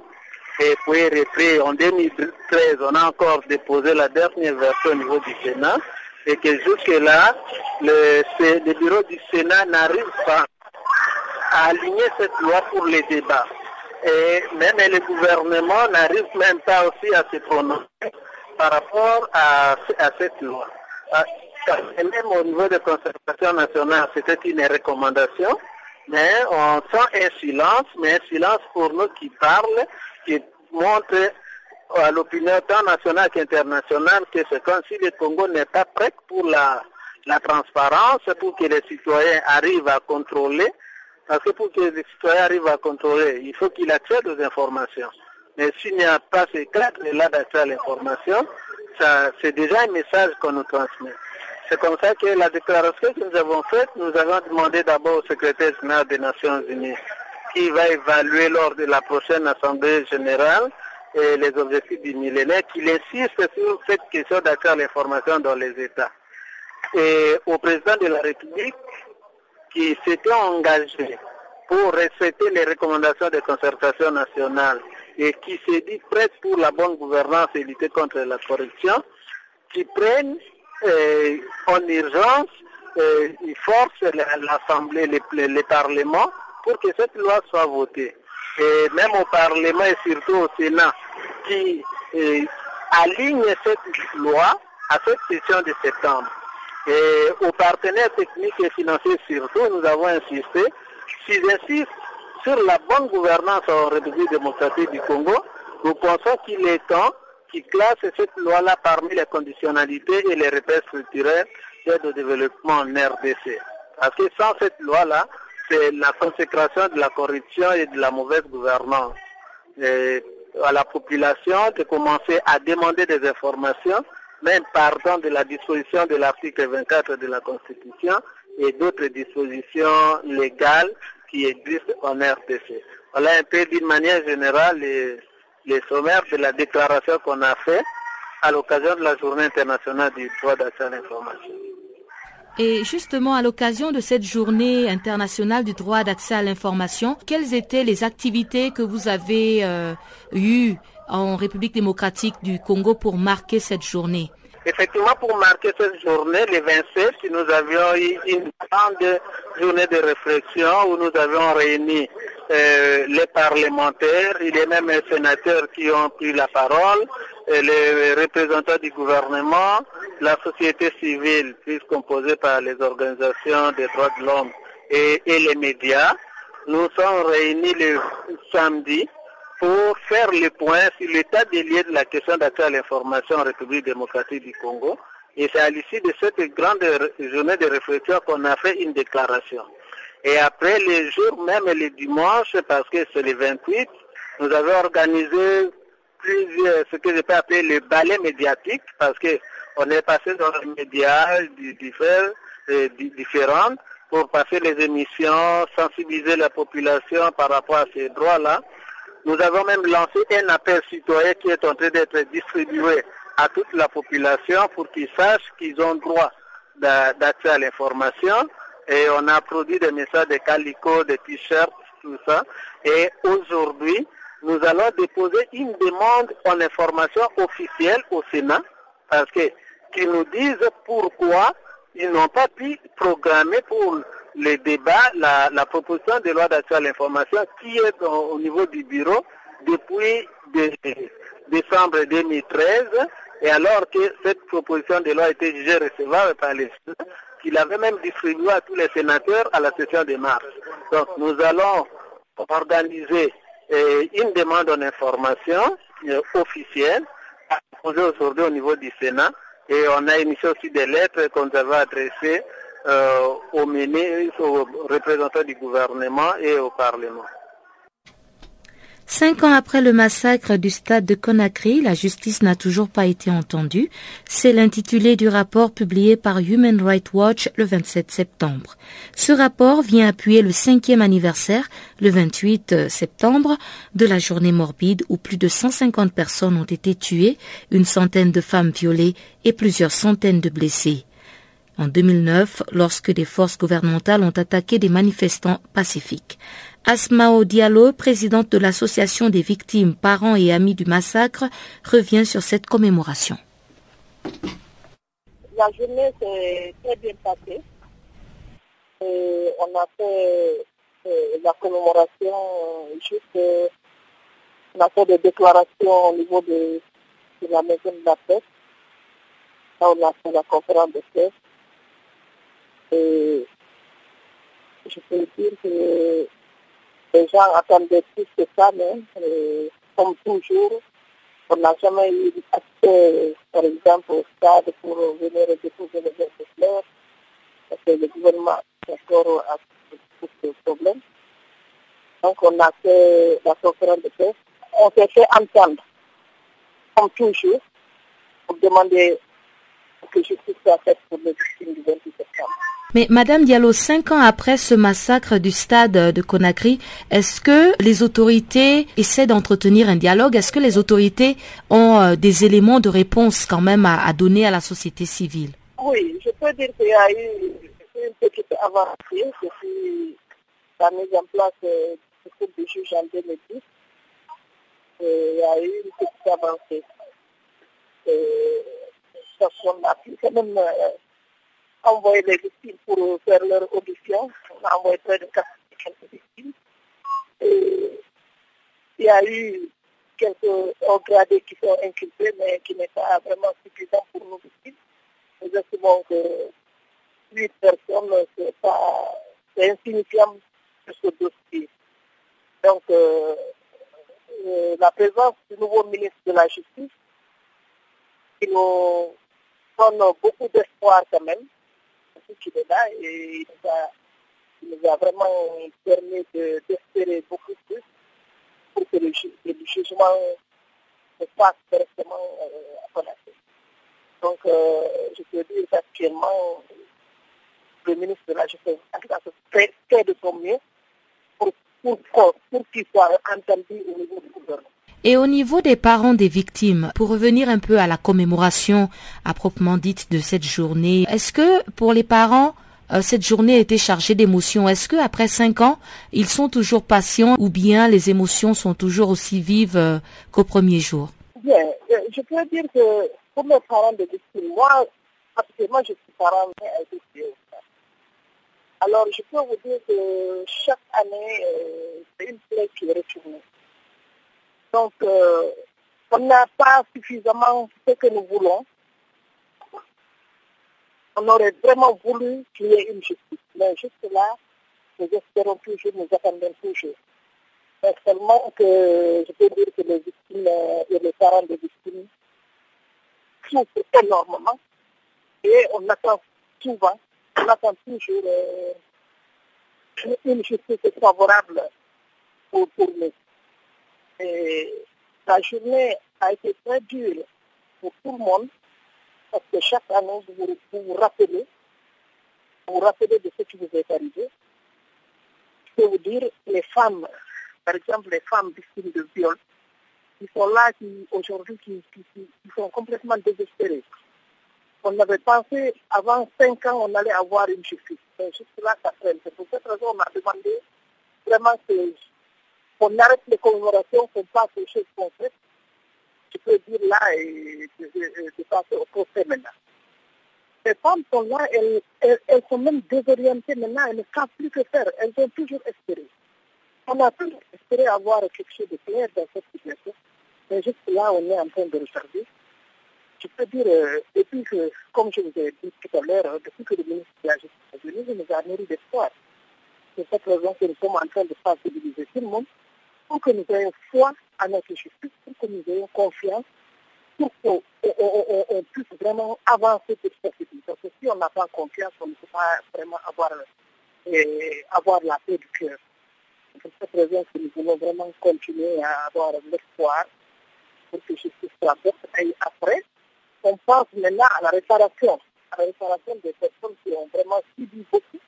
Et puis repris en 2013, on a encore déposé la dernière version au niveau du Sénat. Et que jusque-là, le, le bureau du Sénat n'arrive pas à aligner cette loi pour les débats. Et même le gouvernement n'arrive même pas aussi à se prononcer par rapport à, à cette loi. Et même au niveau de concertation nationale, c'était une recommandation, mais on sent un silence, mais un silence pour nous qui parle, qui montre à l'opinion tant nationale qu'internationale que c'est comme si le Congo n'est pas prêt pour la, la transparence, pour que les citoyens arrivent à contrôler. Parce que pour que les citoyens arrivent à contrôler, il faut qu'il accède aux informations. Mais s'il n'y a pas ces cadres-là d'accès à l'information, c'est déjà un message qu'on nous transmet. C'est comme ça que la déclaration que nous avons faite, nous avons demandé d'abord au secrétaire général des Nations Unies, qui va évaluer lors de la prochaine Assemblée générale les objectifs du millénaire, qu'il insiste sur cette question d'accès à l'information dans les États. Et au président de la République, qui s'était engagé pour respecter les recommandations de concertation nationale et qui s'est dit prêt pour la bonne gouvernance et lutter contre la corruption, qui prennent en urgence, euh, il force l'Assemblée, les parlements pour que cette loi soit votée. Et même au Parlement et surtout au Sénat, qui euh, aligne cette loi à cette session de septembre. Et aux partenaires techniques et financiers surtout, nous avons insisté, s'ils insistent sur la bonne gouvernance en République démocratique du Congo, nous pensons qu'il est temps qui classe cette loi-là parmi les conditionnalités et les repères structurels d'aide au développement en RDC. Parce que sans cette loi-là, c'est la consécration de la corruption et de la mauvaise gouvernance. Et à la population de commencer à demander des informations, même partant de la disposition de l'article 24 de la Constitution et d'autres dispositions légales qui existent en RDC. Voilà un peu d'une manière générale les sommaires de la déclaration qu'on a fait à l'occasion de la journée internationale du droit d'accès à l'information. Et justement, à l'occasion de cette journée internationale du droit d'accès à l'information, quelles étaient les activités que vous avez euh, eues en République démocratique du Congo pour marquer cette journée? Effectivement, pour marquer cette journée, le 27, nous avions eu une grande journée de réflexion où nous avions réuni euh, les parlementaires, il y a même les sénateurs qui ont pris la parole, les représentants du gouvernement, la société civile, plus composée par les organisations des droits de l'homme et, les médias. Nous sommes réunis le samedi pour faire le point sur l'état des lieux de la question d'accès à l'information en République démocratique du Congo. Et c'est à l'issue de cette grande journée de réflexion qu'on a fait une déclaration. Et après, les jours même les dimanches, parce que c'est le 28, nous avons organisé plusieurs, ce que je peux appeler le ballet médiatique, parce que on est passé dans les médias différents pour passer les émissions, sensibiliser la population par rapport à ces droits-là. Nous avons même lancé un appel citoyen qui est en train d'être distribué à toute la population pour qu'ils sachent qu'ils ont droit d'accès à l'information. Et on a produit des messages de calico, des t-shirts, tout ça. Et aujourd'hui, nous allons déposer une demande en information officielle au Sénat parce que qu'ils nous disent pourquoi ils n'ont pas pu programmer pour le débat la, proposition de loi d'accès à l'information qui est au, au niveau du bureau depuis de, décembre 2013 et alors que cette proposition de loi a été jugée recevable par les qu'il avait même distribué à tous les sénateurs à la session de mars. Donc nous allons organiser euh, une demande en information euh, officielle à poser aujourd'hui au niveau du Sénat et on a émis aussi des lettres qu'on avait adressées euh, aux ministres, aux représentants du gouvernement et au Parlement. Cinq ans après le massacre du stade de Conakry, la justice n'a toujours pas été entendue. C'est l'intitulé du rapport publié par Human Rights Watch le 27 septembre. Ce rapport vient appuyer le cinquième anniversaire, le 28 septembre, de la journée morbide où plus de 150 personnes ont été tuées, une centaine de femmes violées et plusieurs centaines de blessés. En 2009, lorsque des forces gouvernementales ont attaqué des manifestants pacifiques. Asmao Diallo, présidente de l'association des victimes, parents et amis du massacre, revient sur cette commémoration. La journée s'est très bien passée. Et on a fait euh, la commémoration juste, euh, on a fait des déclarations au niveau de, la maison de la presse. Là, on a fait la conférence de presse. Et je peux dire que les gens attendaient plus que ça, mais euh, comme toujours, on n'a jamais eu accès, par exemple, au stade pour venir déposer les fleurs, parce que le gouvernement encore à ce problème. Donc on a fait la conférence de presse. On s'est fait entendre, comme toujours, pour demander que justice soit faite pour les victimes du 28 septembre. Mais Madame Diallo, cinq ans après ce massacre du stade de Conakry, est-ce que les autorités essaient d'entretenir un dialogue? Est-ce que les autorités ont euh, des éléments de réponse quand même à, à, donner à la société civile? Oui, je peux dire qu'il y a eu une petite avancée depuis la mise en place euh, du groupe de juge en 2010. Et il y a eu une petite avancée. Et, on a pu quand même euh, les victimes pour faire leur audition. On a envoyé près de 4 victimes. Et il y a eu quelques hauts qui sont inculpés, mais qui n'est pas vraiment suffisant pour nos victimes. Nous estimons que 8 personnes, c'est pas, c'est insignifiant sur ce dossier. Donc, euh, euh, la présence du nouveau ministre de la Justice, qui nous donne beaucoup d'espoir quand même, qu'il est là et il nous a, a vraiment permis d'espérer de, beaucoup plus pour que le, le jugement se fasse directement euh, à Conakry. Donc, euh, je peux dire qu'actuellement, le ministre de la Justice fait, fait de son mieux pour, pour, pour qu'il soit entendu au niveau du gouvernement. Et au niveau des parents des victimes, pour revenir un peu à la commémoration à proprement dite de cette journée, est-ce que pour les parents, euh, cette journée a été chargée d'émotions? Est-ce que après cinq ans, ils sont toujours patients ou bien les émotions sont toujours aussi vives euh, qu'au premier jour? Bien, euh, je peux dire que pour mes parents de victimes, moi, moi je suis parent de Alors je peux vous dire que chaque année, c'est une plaie qui est retournée. Donc, on n'a pas suffisamment ce que nous voulons on aurait vraiment voulu qu'il y ait une justice. Mais juste là, nous espérons toujours, nous attendons toujours. Mais seulement que je peux dire que les victimes euh, et les parents des victimes souffrent énormément. Et on attend souvent, on attend toujours euh, une justice favorable pour, pour nous. Et la journée a été très dure pour tout le monde parce que chaque année, vous vous, rappelez, vous rappelez de ce qui vous est arrivé. Je peux vous dire, les femmes, par exemple les femmes victimes de viol, qui sont là, qui aujourd'hui, qui, sont complètement désespérées. On avait pensé, avant cinq ans, on allait avoir une justice. Mais juste là, ça traîne. C'est pour cette raison qu'on a demandé vraiment qu'on arrête les commémorations, qu'on passe aux choses concrètes je peux dire là et de, passer au procès maintenant. Ces femmes sont là, elles, sont même désorientées maintenant, elles ne savent plus que faire, elles ont toujours espéré. On a toujours espéré avoir quelque chose de clair dans cette situation, mais juste là, on est en train de retarder. Je peux dire, euh, depuis que, comme je vous ai dit tout à l'heure, euh, depuis que le ministre de la Justice nous a nourri d'espoir. C'est cette raison que nous sommes en train de sensibiliser tout le monde pour que nous ayons foi à notre justice, pour que nous ayons confiance, pour qu'on puisse vraiment avancer cette vie. Parce que si on n'a pas confiance, on ne peut pas vraiment avoir, euh, avoir la paix du cœur. Pour cette raison que nous voulons vraiment continuer à avoir l'espoir pour que justice soit faite. Et après, on pense maintenant à la réparation, à la réparation des personnes qui ont vraiment subi beaucoup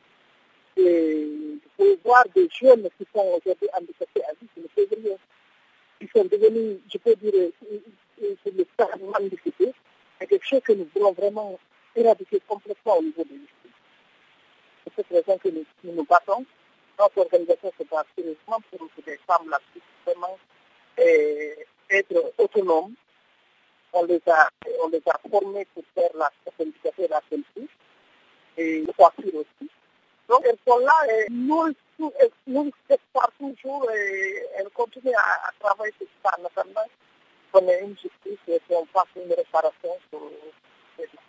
de voir des jeunes qui sont aujourd'hui handicapés à vie, le février. Ils sont devenus, je peux dire, c'est le stade mendicité. C'est quelque chose que nous voulons vraiment éradiquer complètement au niveau de l'justice. C'est cette raison que nous nous, battons. Notre organisation se bat sérieusement pour que les femmes là puissent vraiment euh, être autonomes. On les a, on les a formés pour faire la handicapée et la politique et le coiffure aussi. Donc elles sont là et nous, nous pas toujours et elles continuent à, travailler sur ça en attendant qu'on ait une justice et qu'on fasse une réparation sur les justices.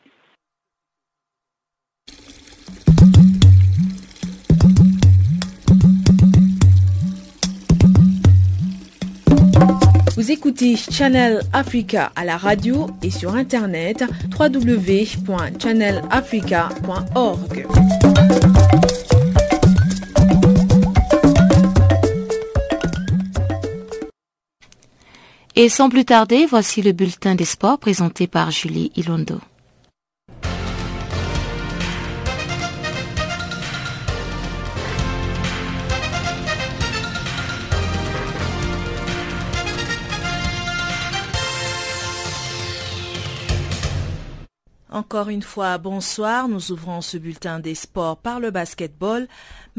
Vous écoutez Channel Africa à la radio et sur internet www.channelafrica.org. Et sans plus tarder, voici le bulletin des sports présenté par Julie Ilondo. Encore une fois, bonsoir. Nous ouvrons ce bulletin des sports par le basketball.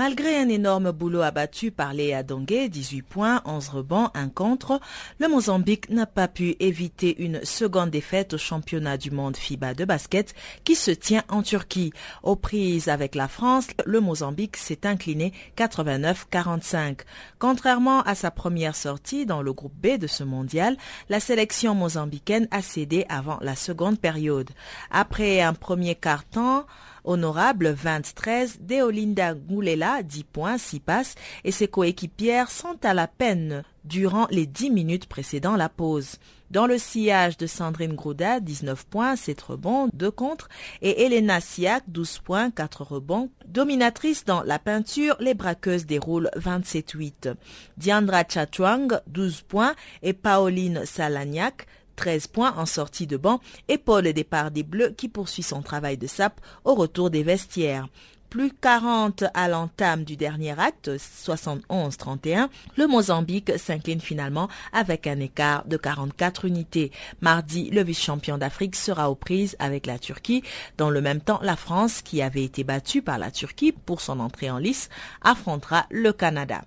Malgré un énorme boulot abattu par Léa Dongue, 18 points, 11 rebonds, 1 contre, le Mozambique n'a pas pu éviter une seconde défaite au championnat du monde FIBA de basket qui se tient en Turquie. Aux prises avec la France, le Mozambique s'est incliné 89-45. Contrairement à sa première sortie dans le groupe B de ce mondial, la sélection mozambicaine a cédé avant la seconde période. Après un premier quart-temps, Honorable 23, Deolinda Goulela 10 points, 6 passes et ses coéquipières sont à la peine durant les 10 minutes précédant la pause. Dans le sillage de Sandrine Grouda, 19 points, 7 rebonds, 2 contre, et Elena Siak, 12 points, 4 rebonds. Dominatrice dans la peinture, les braqueuses déroulent 27-8. Diandra Chatwang, 12 points, et Pauline Salagnac, 13 points en sortie de banc et Paul départ des Bleus qui poursuit son travail de sape au retour des vestiaires. plus 40 à l'entame du dernier acte, 71-31, le Mozambique s'incline finalement avec un écart de 44 unités. Mardi, le vice-champion d'Afrique sera aux prises avec la Turquie. Dans le même temps, la France, qui avait été battue par la Turquie pour son entrée en lice, affrontera le Canada.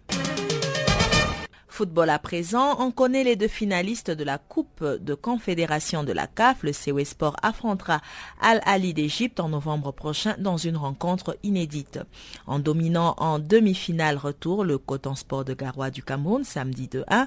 Football à présent, on connaît les deux finalistes de la Coupe de Confédération de la CAF. Le COE Sport affrontera Al Ali d'Égypte en novembre prochain dans une rencontre inédite. En dominant en demi-finale retour le Coton Sport de Garoua du Cameroun samedi 2-1,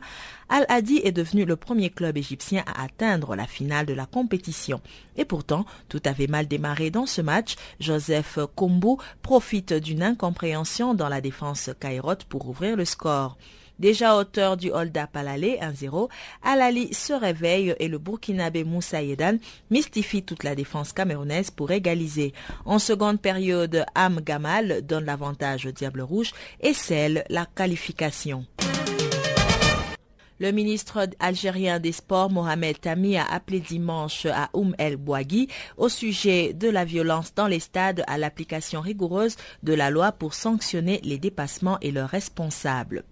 Al Adi est devenu le premier club égyptien à atteindre la finale de la compétition. Et pourtant, tout avait mal démarré dans ce match. Joseph Kombo profite d'une incompréhension dans la défense Caïrote pour ouvrir le score. Déjà auteur du hold-up à l'aller 1-0, Alali se réveille et le Burkinabé Moussa Yedan mystifie toute la défense camerounaise pour égaliser. En seconde période, Am Gamal donne l'avantage au Diable Rouge et scelle la qualification. Le ministre algérien des Sports, Mohamed Tami, a appelé dimanche à Oum El Bouagui au sujet de la violence dans les stades à l'application rigoureuse de la loi pour sanctionner les dépassements et leurs responsables.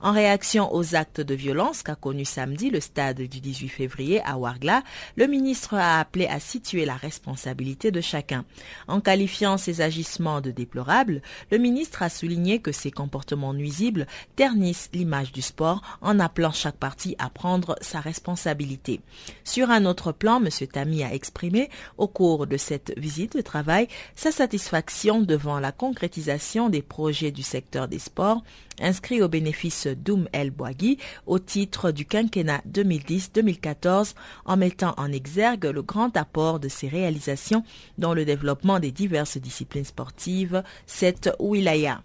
En réaction aux actes de violence qu'a connu samedi le stade du 18 février à Ouargla, le ministre a appelé à situer la responsabilité de chacun. En qualifiant ces agissements de déplorables, le ministre a souligné que ces comportements nuisibles ternissent l'image du sport en appelant chaque partie à prendre sa responsabilité. Sur un autre plan, M. Tami a exprimé au cours de cette visite de travail sa satisfaction devant la concrétisation des projets du secteur des sports inscrits au bénéfice Doum El Bouagui au titre du quinquennat 2010-2014 en mettant en exergue le grand apport de ses réalisations dans le développement des diverses disciplines sportives, cette wilaya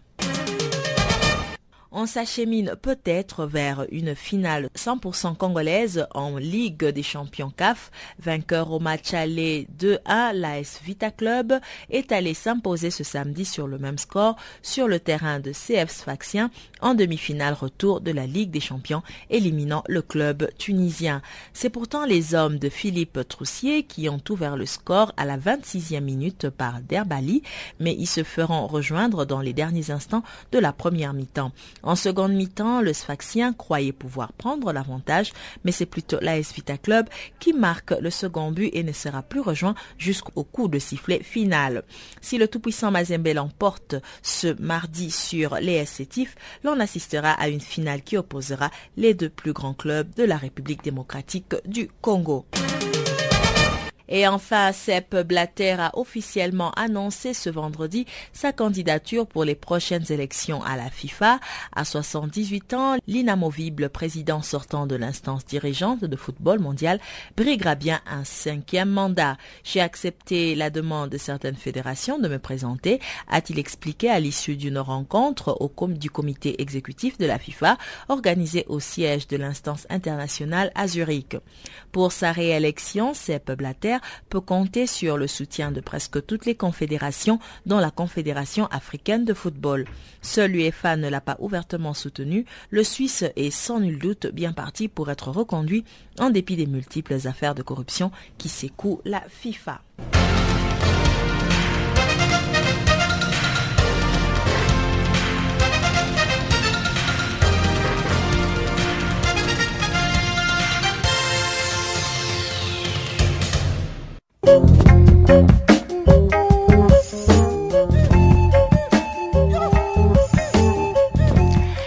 on s'achemine peut-être vers une finale 100% congolaise en Ligue des champions CAF. Vainqueur au match aller 2-1, l'AS Vita Club est allé s'imposer ce samedi sur le même score sur le terrain de CF Sfaxien en demi-finale retour de la Ligue des champions, éliminant le club tunisien. C'est pourtant les hommes de Philippe Troussier qui ont ouvert le score à la 26e minute par Derbali, mais ils se feront rejoindre dans les derniers instants de la première mi-temps. En seconde mi-temps, le Sfaxien croyait pouvoir prendre l'avantage, mais c'est plutôt l'AS Vita Club qui marque le second but et ne sera plus rejoint jusqu'au coup de sifflet final. Si le tout-puissant Mazembe l'emporte ce mardi sur les Sétifs, l'on assistera à une finale qui opposera les deux plus grands clubs de la République démocratique du Congo. Et enfin, Sepp Blatter a officiellement annoncé ce vendredi sa candidature pour les prochaines élections à la FIFA. À 78 ans, l'inamovible président sortant de l'instance dirigeante de football mondial briguera bien un cinquième mandat. J'ai accepté la demande de certaines fédérations de me présenter, a-t-il expliqué à l'issue d'une rencontre au du comité exécutif de la FIFA organisée au siège de l'instance internationale à Zurich. Pour sa réélection, Sepp Blatter peut compter sur le soutien de presque toutes les confédérations, dont la Confédération africaine de football. Seul l'UEFA ne l'a pas ouvertement soutenu, le Suisse est sans nul doute bien parti pour être reconduit en dépit des multiples affaires de corruption qui secouent la FIFA.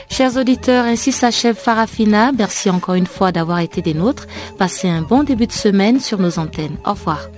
Chers auditeurs, ainsi s'achève Farafina. Merci encore une fois d'avoir été des nôtres. Passez un bon début de semaine sur nos antennes. Au revoir.